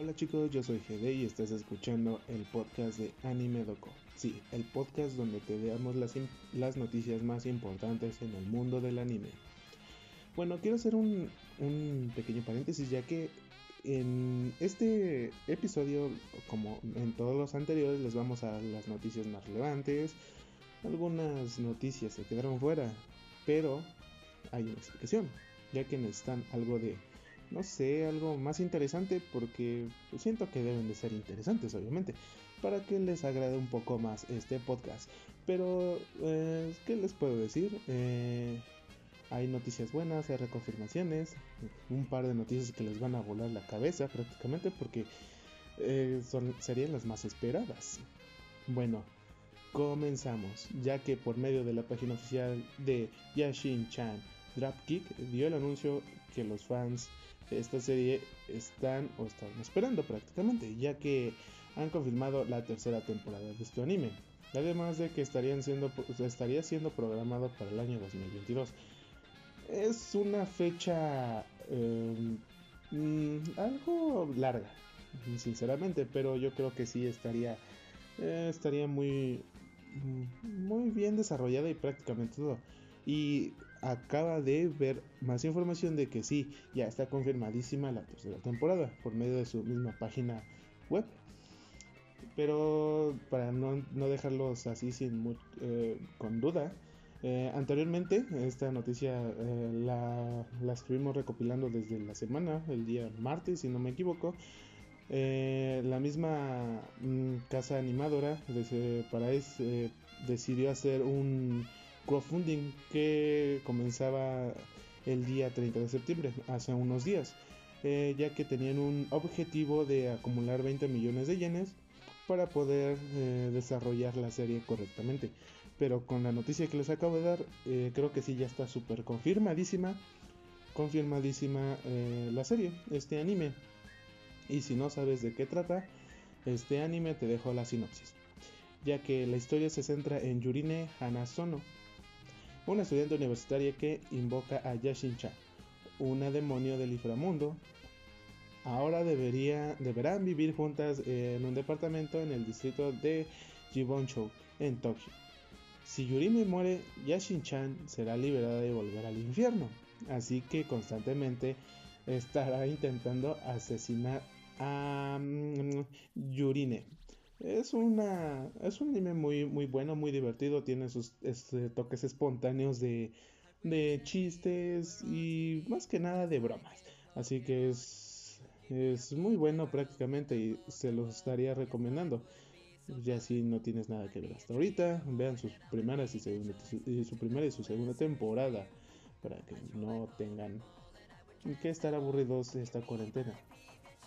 Hola chicos, yo soy GD y estás escuchando el podcast de Anime Doco. Sí, el podcast donde te veamos las, noticias más importantes en el mundo del anime. Bueno, quiero hacer un, un pequeño paréntesis ya que en este episodio, como en todos los anteriores, les vamos a las noticias más relevantes. Algunas noticias se quedaron fuera, pero hay una explicación, ya que necesitan algo de no sé, algo más interesante porque pues, siento que deben de ser interesantes, obviamente, para que les agrade un poco más este podcast. Pero, eh, ¿qué les puedo decir? Eh, hay noticias buenas, hay reconfirmaciones, un par de noticias que les van a volar la cabeza prácticamente porque eh, son, serían las más esperadas. Bueno, comenzamos, ya que por medio de la página oficial de Yashin Chan Dropkick dio el anuncio que los fans esta serie están o están esperando prácticamente, ya que han confirmado la tercera temporada de este anime. Además de que estarían siendo, estaría siendo programado para el año 2022. Es una fecha mm, algo larga, sinceramente, pero yo creo que sí estaría, eh, estaría muy, mm, muy bien desarrollada y prácticamente todo. Y acaba de ver más información de que sí, ya está confirmadísima la tercera temporada por medio de su misma página web. Pero para no, dejarlos así sin eh, con duda, eh, anteriormente esta noticia eh, la, la, estuvimos recopilando desde la semana, el día martes si no me equivoco. la misma mm, casa animadora de Paraes decidió hacer un crowdfunding que comenzaba el día 30 de septiembre, hace unos días, eh, ya que tenían un objetivo de acumular 20 millones de yenes para poder eh, desarrollar la serie correctamente. Pero con la noticia que les acabo de dar, eh, creo que sí ya está súper confirmadísima, confirmadísima la serie, este anime. Y si no sabes de qué trata, este anime te dejo la sinopsis, ya que la historia se centra en Yurine Hanazono, una estudiante universitaria que invoca a Yashin-chan, una demonio del inframundo. Ahora deberán vivir juntas en un departamento en el distrito de Jiboncho, en Tokio. Si Yurime muere, Yashin-chan será liberada y volver al infierno, así que constantemente estará intentando asesinar a mm, Yurine es, una, es un anime muy, muy bueno, muy divertido, tiene sus este, toques espontáneos de, de chistes y más que nada de bromas. Así que es, es muy bueno prácticamente y se los estaría recomendando. Ya si no tienes nada que ver hasta ahorita, vean sus primeras y, segunda, su primera y su segunda temporada para que no tengan que estar aburridos esta cuarentena.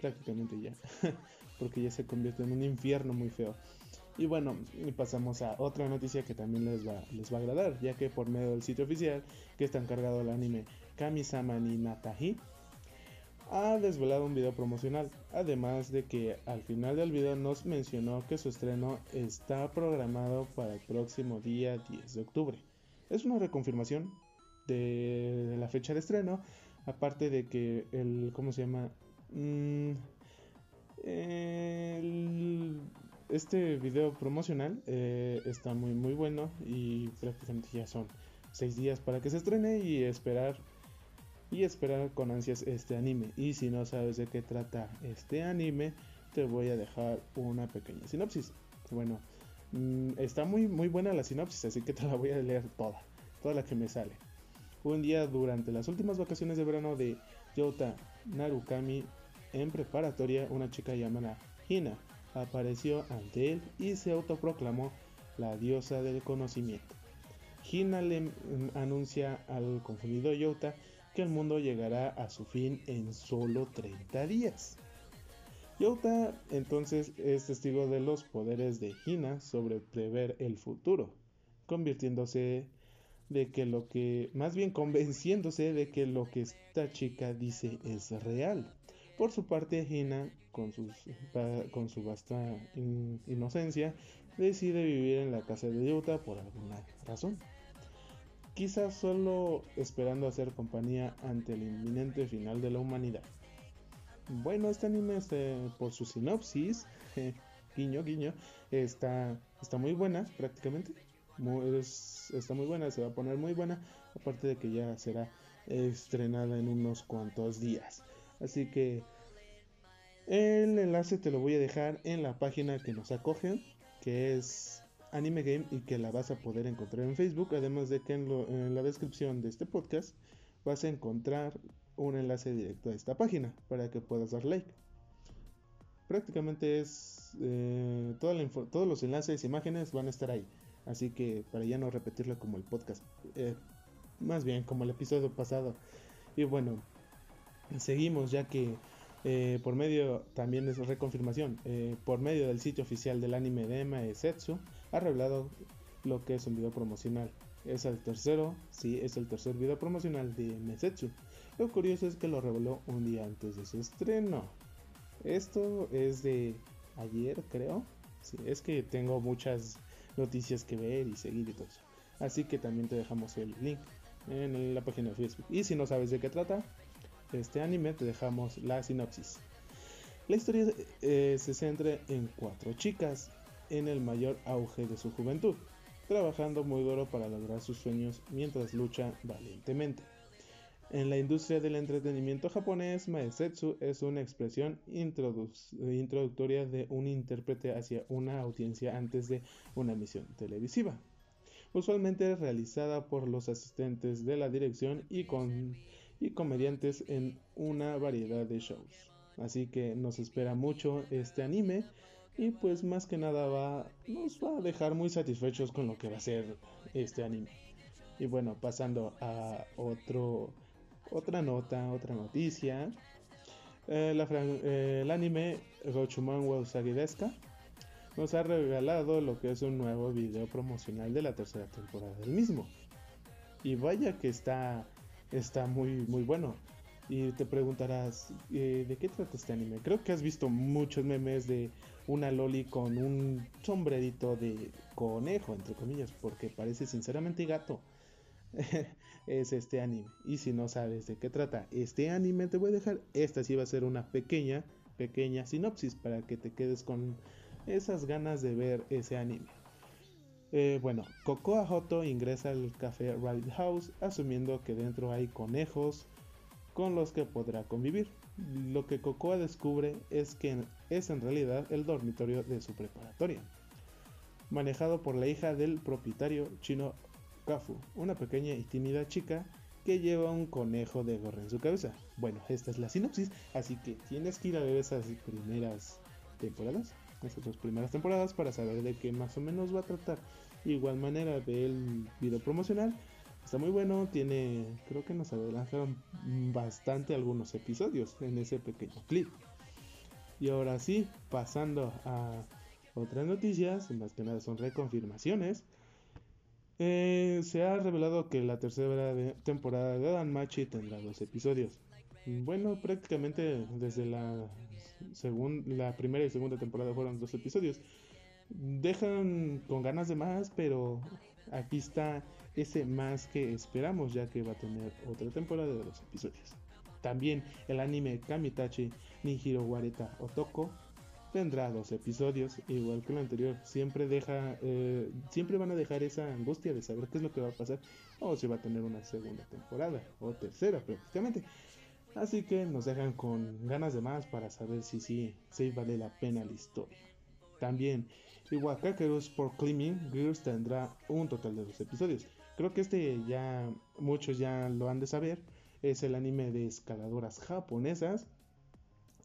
Prácticamente ya. porque ya se convierte en un infierno muy feo. Y bueno, pasamos a otra noticia que también les va, les va a agradar, ya que por medio del sitio oficial que está encargado del anime Kamisama ni Natahi, ha desvelado un video promocional, además de que al final del video nos mencionó que su estreno está programado para el próximo día 10 de octubre. Es una reconfirmación de la fecha de estreno, aparte de que el, ¿cómo se llama? Mm, este video promocional eh, está muy muy bueno y prácticamente ya son seis días para que se estrene y esperar y esperar con ansias este anime. Y si no sabes de qué trata este anime, te voy a dejar una pequeña sinopsis. Bueno, mm, está muy muy buena la sinopsis, así que te la voy a leer toda, toda la que me sale. Un día durante las últimas vacaciones de verano de Yota Narukami en preparatoria, una chica llamada Hina apareció ante él y se autoproclamó la diosa del conocimiento. Hina le mm, anuncia al confundido Yota que el mundo llegará a su fin en solo 30 días. Yota entonces es testigo de los poderes de Hina sobre prever el futuro, convirtiéndose de que lo que, más bien convenciéndose de que lo que esta chica dice es real. Por su parte, Hina, con, con su vasta inocencia, decide vivir en la casa de Yuta por alguna razón. Quizás solo esperando hacer compañía ante el inminente final de la humanidad. Bueno, este anime, este, por su sinopsis, guiño, guiño, está, está muy buena prácticamente. está muy buena, se va a poner muy buena. Aparte de que ya será estrenada en unos cuantos días. Así que el enlace te lo voy a dejar en la página que nos acoge, que es Anime Game y que la vas a poder encontrar en Facebook. Además de que en, la descripción de este podcast vas a encontrar un enlace directo a esta página para que puedas dar like. Prácticamente es eh, todos los enlaces e imágenes van a estar ahí. Así que para ya no repetirlo como el podcast, eh, más bien como el episodio pasado. Y bueno, seguimos ya que eh, por medio, también es reconfirmación, eh, por medio del sitio oficial del anime de Maesetsu, ha revelado lo que es un video promocional. Es el tercero, sí, es el tercer video promocional de Maesetsu. Lo curioso es que lo reveló un día antes de su estreno. Esto es de ayer, creo. Sí, es que tengo muchas noticias que ver y seguir y todo eso. Así que también te dejamos el link en la página de Facebook. Y si no sabes de qué trata este anime, te dejamos la sinopsis. La historia eh, se centra en cuatro chicas en el mayor auge de su juventud, trabajando muy duro para lograr sus sueños mientras luchan valientemente. En la industria del entretenimiento japonés, maesetsu es una expresión introductoria de un intérprete hacia una audiencia antes de una misión televisiva usualmente realizada por los asistentes de la dirección y, con, y comediantes en una variedad de shows. Así que nos espera mucho este anime y pues más que nada va, nos va a dejar muy satisfechos con lo que va a ser este anime. Y bueno, pasando a otro, otra nota, otra noticia. Eh, eh, el anime Gochuman wa nos ha regalado lo que es un nuevo video promocional de la tercera temporada del mismo. Y vaya que está, está muy, muy bueno. Y te preguntarás, eh, ¿de qué trata este anime? Creo que has visto muchos memes de una loli con un sombrerito de conejo, entre comillas, porque parece sinceramente gato. es este anime. Y si no sabes de qué trata este anime, te voy a dejar. Esta sí va a ser una pequeña, pequeña sinopsis para que te quedes con esas ganas de ver ese anime. Eh, bueno, Cocoa Hoto ingresa al café Rabbit House asumiendo que dentro hay conejos con los que podrá convivir. Lo que Cocoa descubre es que es en realidad el dormitorio de su preparatoria, manejado por la hija del propietario chino Kafu, una pequeña y tímida chica que lleva un conejo de gorra en su cabeza. Bueno, esta es la sinopsis, así que tienes que ir a ver esas primeras temporadas estas dos primeras temporadas para saber de qué más o menos va a tratar. igual manera ve el video promocional. Está muy bueno, tiene, creo que nos adelantaron bastante algunos episodios en ese pequeño clip. Y ahora sí, pasando a otras noticias, más que nada son reconfirmaciones. Eh, se ha revelado que la tercera temporada de Danmachi tendrá dos episodios. Bueno, prácticamente desde la, la primera y segunda temporada fueron dos episodios. Dejan con ganas de más, pero aquí está ese más que esperamos, ya que va a tener otra temporada de dos episodios. También el anime Kamitachi Nihiro Wareta Otoko tendrá dos episodios, igual que el anterior. Siempre deja, eh, siempre van a dejar esa angustia de saber qué es lo que va a pasar, o si va a tener una segunda temporada, o tercera prácticamente. Así que nos dejan con ganas de más para saber si sí si, vale la pena la historia. También, Iwakakeru por Climbing Girls tendrá un total de dos episodios. Creo que este ya muchos ya lo han de saber. Es el anime de escaladoras japonesas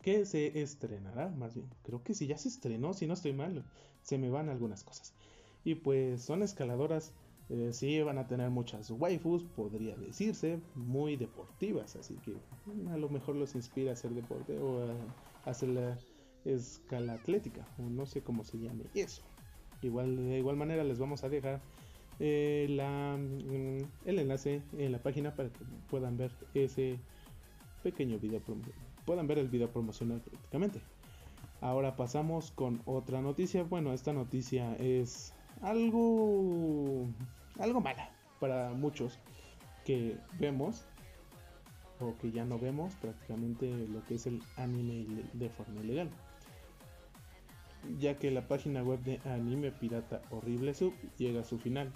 que se estrenará, más bien. Creo que si ya se estrenó, si no estoy mal, se me van algunas cosas. Y pues son escaladoras eh, sí, van a tener muchas waifus, podría decirse, muy deportivas, así que a lo mejor los inspira a hacer deporte o a, hacer la escala atlética, o no sé cómo se llame eso. Igual, de igual manera les vamos a dejar eh, la, mm, el enlace en la página para que puedan ver ese pequeño video, puedan ver el video promocional prácticamente. Ahora pasamos con otra noticia. Bueno, esta noticia es algo algo mala para muchos que vemos o que ya no vemos prácticamente lo que es el anime de forma ilegal. Ya que la página web de Anime Pirata Horrible Sub llega a su final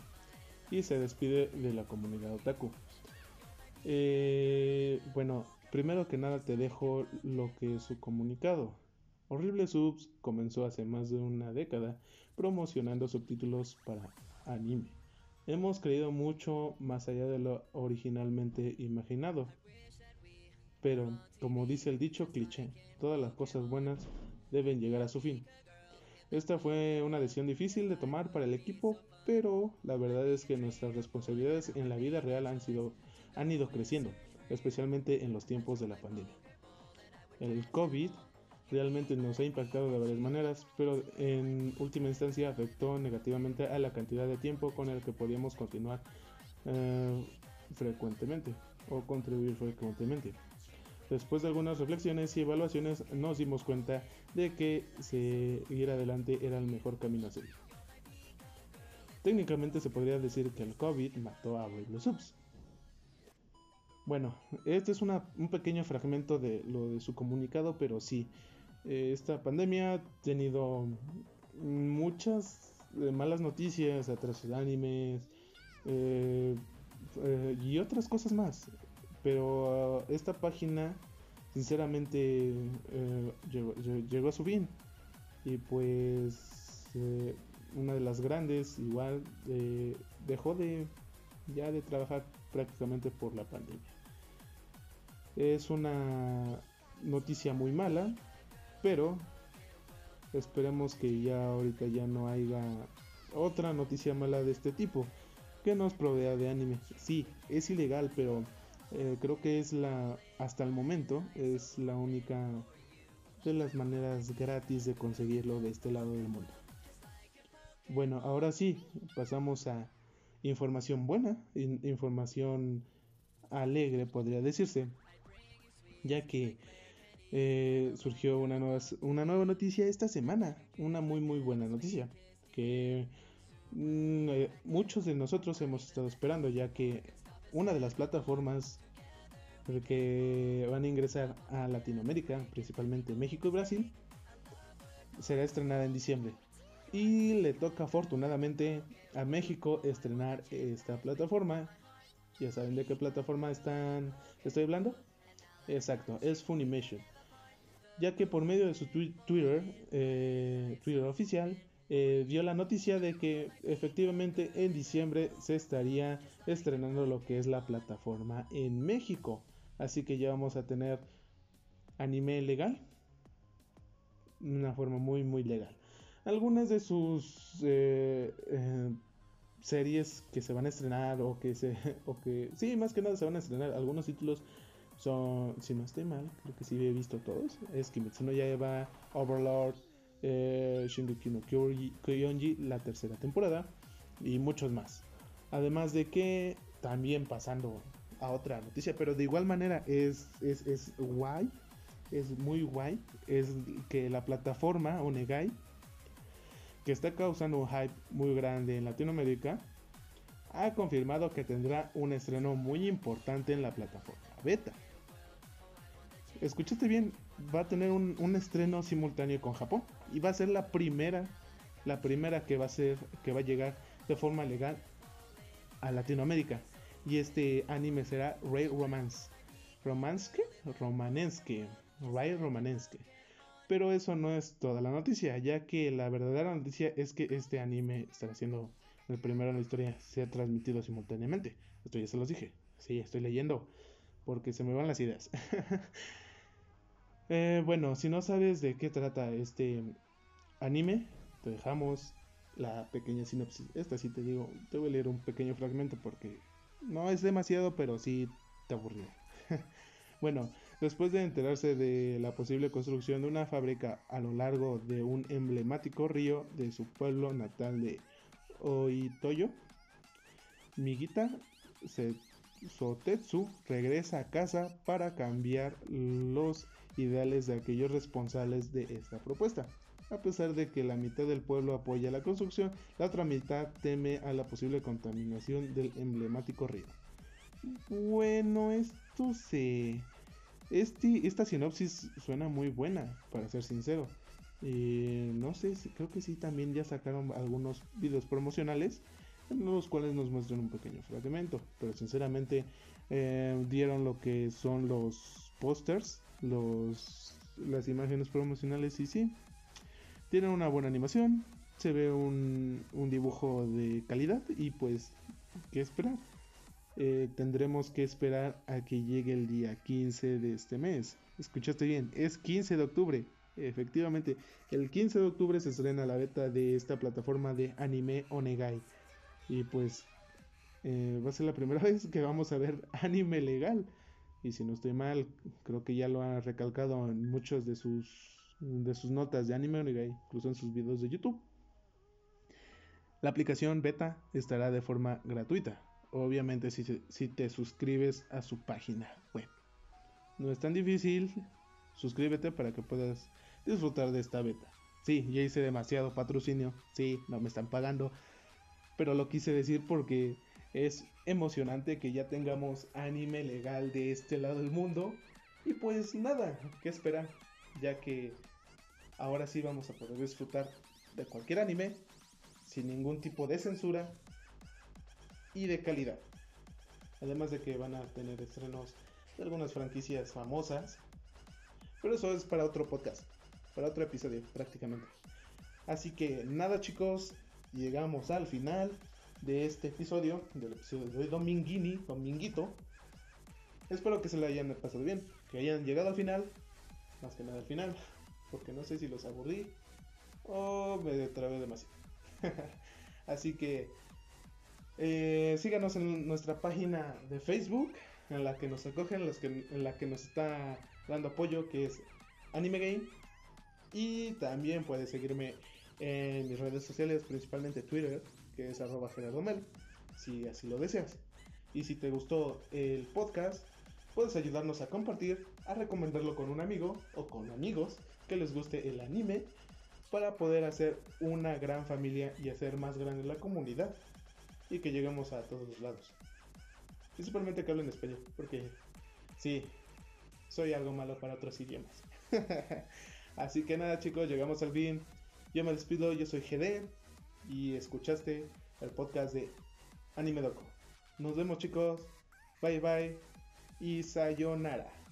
y se despide de la comunidad otaku. Eh, bueno, primero que nada te dejo lo que es su comunicado. Horrible Subs comenzó hace más de una década promocionando subtítulos para anime. Hemos creído mucho más allá de lo originalmente imaginado. Pero, como dice el dicho cliché, todas las cosas buenas deben llegar a su fin. Esta fue una decisión difícil de tomar para el equipo, pero la verdad es que nuestras responsabilidades en la vida real han, sido, han ido creciendo, especialmente en los tiempos de la pandemia. El COVID realmente nos ha impactado de varias maneras, pero en última instancia afectó negativamente a la cantidad de tiempo con el que podíamos continuar eh, frecuentemente o contribuir frecuentemente. Después de algunas reflexiones y evaluaciones nos dimos cuenta de que seguir adelante era el mejor camino a seguir. Técnicamente se podría decir que el COVID mató a Weibo Subs. Bueno, este es un pequeño fragmento de lo de su comunicado, pero sí, eh, esta pandemia ha tenido muchas eh, malas noticias, atrasos de animes eh, y otras cosas más. Pero uh, esta página, sinceramente, llegó, llegó, a su fin. Y pues, una de las grandes, igual, dejó de ya de trabajar prácticamente por la pandemia. Es una noticia muy mala, pero esperemos que ya ahorita ya no haya otra noticia mala de este tipo que nos provea de anime. Sí, es ilegal, pero eh, creo que es la, hasta el momento, es la única de las maneras gratis de conseguirlo de este lado del mundo. Bueno, ahora sí, pasamos a información buena, información alegre podría decirse, ya que eh, surgió una nueva, una nueva noticia esta semana, una muy muy buena noticia, que mm, eh, muchos de nosotros hemos estado esperando, ya que una de las plataformas que van a ingresar a Latinoamérica, principalmente México y Brasil, será estrenada en diciembre. Y le toca afortunadamente a México estrenar esta plataforma. Ya saben de qué plataforma están estoy hablando. Exacto, es Funimation ya que por medio de su Twitter, eh, Twitter oficial, eh, dio la noticia de que efectivamente en diciembre se estaría estrenando lo que es la plataforma en México. Así que ya vamos a tener anime legal. Una forma muy muy legal. Algunas de sus eh, series que se van a estrenar o que se... O que, sí, más que nada se van a estrenar algunos títulos son, si no estoy mal, creo que sí he visto todos. Es Kimetsu no Yaiba, Overlord, eh, Shingeki no la tercera temporada y muchos más. Además de que también pasando a otra noticia, pero de igual manera es, es, es guay, es muy guay, es que la plataforma Onegai, que está causando un hype muy grande en Latinoamérica, ha confirmado que tendrá un estreno muy importante en la plataforma beta. Escuchaste bien, va a tener un, estreno simultáneo con Japón y va a ser la primera, la primera que va a ser, que va a llegar de forma legal a Latinoamérica. Y este anime será Ray Romance. ¿Romanske? Romanenske. Ray Romanenske. Pero eso no es toda la noticia, ya que la verdadera noticia es que este anime estará siendo el primero en la historia se ha transmitido simultáneamente. Esto ya se los dije. Sí, estoy leyendo porque se me van las ideas. Eh, bueno, si no sabes de qué trata este anime, te dejamos la pequeña sinopsis. Esta sí te digo, te voy a leer un pequeño fragmento porque no es demasiado, pero sí te aburrió. bueno, después de enterarse de la posible construcción de una fábrica a lo largo de un emblemático río de su pueblo natal de Oitoyo, Migita Sotetsu regresa a casa para cambiar los ideales de aquellos responsables de esta propuesta. A pesar de que la mitad del pueblo apoya la construcción, la otra mitad teme a la posible contaminación del emblemático río. Bueno, esto se... Este, esta sinopsis suena muy buena, para ser sincero. Eh, no sé, creo que sí también ya sacaron algunos videos promocionales en los cuales nos muestran un pequeño fragmento. Pero sinceramente eh, dieron lo que son los pósters, los, las imágenes promocionales y sí, tienen una buena animación, se ve un, un dibujo de calidad y pues, ¿qué esperar? Eh, tendremos que esperar a que llegue el día 15 de este mes. Escuchaste bien, es 15 de octubre. Efectivamente, el 15 de octubre se estrena la beta de esta plataforma de anime Onegai. Y pues eh, va a ser la primera vez que vamos a ver anime legal. Y si no estoy mal, creo que ya lo ha recalcado en muchos de sus, de sus notas de anime incluso en sus videos de YouTube. La aplicación beta estará de forma gratuita obviamente si, si te suscribes a su página web. No es tan difícil, suscríbete para que puedas disfrutar de esta beta. Sí, ya hice demasiado patrocinio, sí, no me están pagando, pero lo quise decir porque es emocionante que ya tengamos anime legal de este lado del mundo. Y pues nada, ¿qué esperar? Ya que ahora sí vamos a poder disfrutar de cualquier anime sin ningún tipo de censura y de calidad. Además de que van a tener estrenos de algunas franquicias famosas. Pero eso es para otro podcast, para otro episodio prácticamente. Así que nada chicos, llegamos al final de este episodio, del episodio de Dominguini, Dominguito. Espero que se lo hayan pasado bien, que hayan llegado al final, más que nada al final, porque no sé si los aburrí o me trabé demasiado. Así que eh, síganos en nuestra página de Facebook, en la que nos acogen, en la que nos está dando apoyo, que es Anime Game. Y también puedes seguirme en mis redes sociales, principalmente Twitter, que es arroba Mel, si así lo deseas. Y si te gustó el podcast, puedes ayudarnos a compartir, a recomendarlo con un amigo o con amigos que les guste el anime para poder hacer una gran familia y hacer más grande la comunidad y que lleguemos a todos los lados. Principalmente que hablen español, porque sí, soy algo malo para otros idiomas. Así que nada chicos, llegamos al fin. Yo me despido, yo soy GD y escuchaste el podcast de Anime Doco. Nos vemos chicos, bye bye y sayonara.